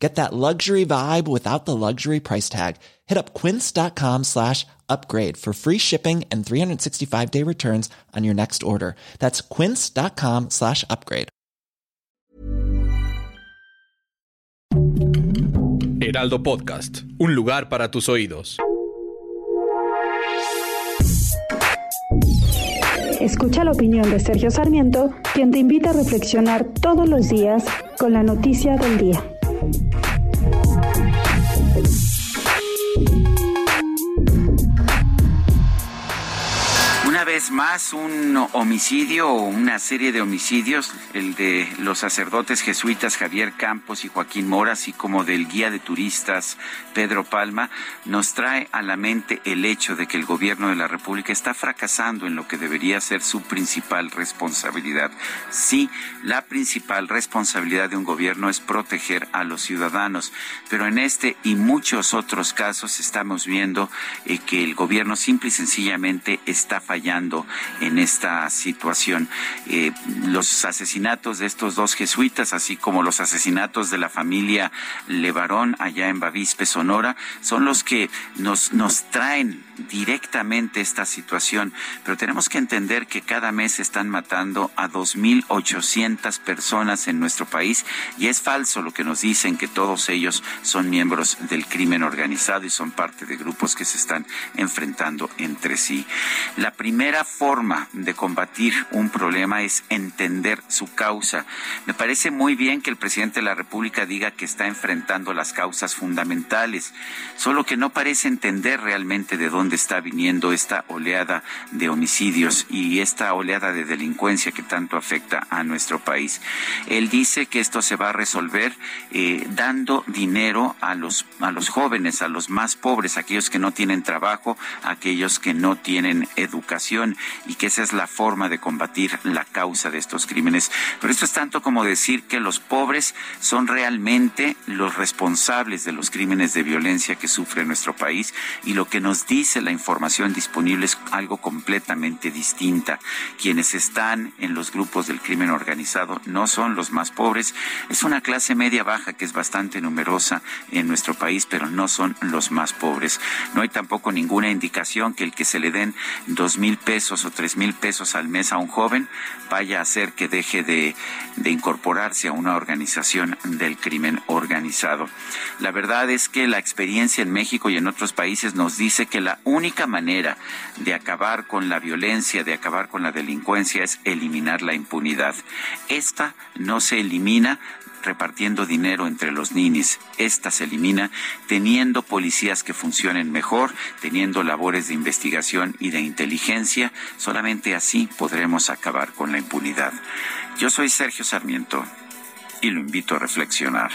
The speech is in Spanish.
Get that luxury vibe without the luxury price tag. Hit up quince.com slash upgrade for free shipping and 365 day returns on your next order. That's quince.com slash upgrade. Heraldo Podcast, un lugar para tus oídos. Escucha la opinión de Sergio Sarmiento, quien te invita a reflexionar todos los días con la noticia del día. Thank. Vez más, un homicidio o una serie de homicidios, el de los sacerdotes jesuitas Javier Campos y Joaquín Mora, así como del guía de turistas Pedro Palma, nos trae a la mente el hecho de que el gobierno de la República está fracasando en lo que debería ser su principal responsabilidad. Sí, la principal responsabilidad de un gobierno es proteger a los ciudadanos, pero en este y muchos otros casos estamos viendo eh, que el gobierno simple y sencillamente está fallando en esta situación. Eh, los asesinatos de estos dos jesuitas, así como los asesinatos de la familia Levarón allá en Bavispe, Sonora, son los que nos, nos traen directamente esta situación, pero tenemos que entender que cada mes están matando a 2.800 personas en nuestro país y es falso lo que nos dicen que todos ellos son miembros del crimen organizado y son parte de grupos que se están enfrentando entre sí. La primera forma de combatir un problema es entender su causa. Me parece muy bien que el presidente de la República diga que está enfrentando las causas fundamentales, solo que no parece entender realmente de dónde está viniendo esta oleada de homicidios y esta oleada de delincuencia que tanto afecta a nuestro país. Él dice que esto se va a resolver eh, dando dinero a los, a los jóvenes, a los más pobres, aquellos que no tienen trabajo, aquellos que no tienen educación y que esa es la forma de combatir la causa de estos crímenes. Pero esto es tanto como decir que los pobres son realmente los responsables de los crímenes de violencia que sufre nuestro país y lo que nos dice la información disponible es algo completamente distinta. Quienes están en los grupos del crimen organizado no son los más pobres, es una clase media baja que es bastante numerosa en nuestro país, pero no son los más pobres. No hay tampoco ninguna indicación que el que se le den dos mil pesos o tres mil pesos al mes a un joven vaya a hacer que deje de, de incorporarse a una organización del crimen organizado. La verdad es que la experiencia en México y en otros países nos dice que la única manera de acabar con la violencia, de acabar con la delincuencia es eliminar la impunidad. Esta no se elimina repartiendo dinero entre los ninis. Esta se elimina teniendo policías que funcionen mejor, teniendo labores de investigación y de inteligencia. Solamente así podremos acabar con la impunidad. Yo soy Sergio Sarmiento y lo invito a reflexionar.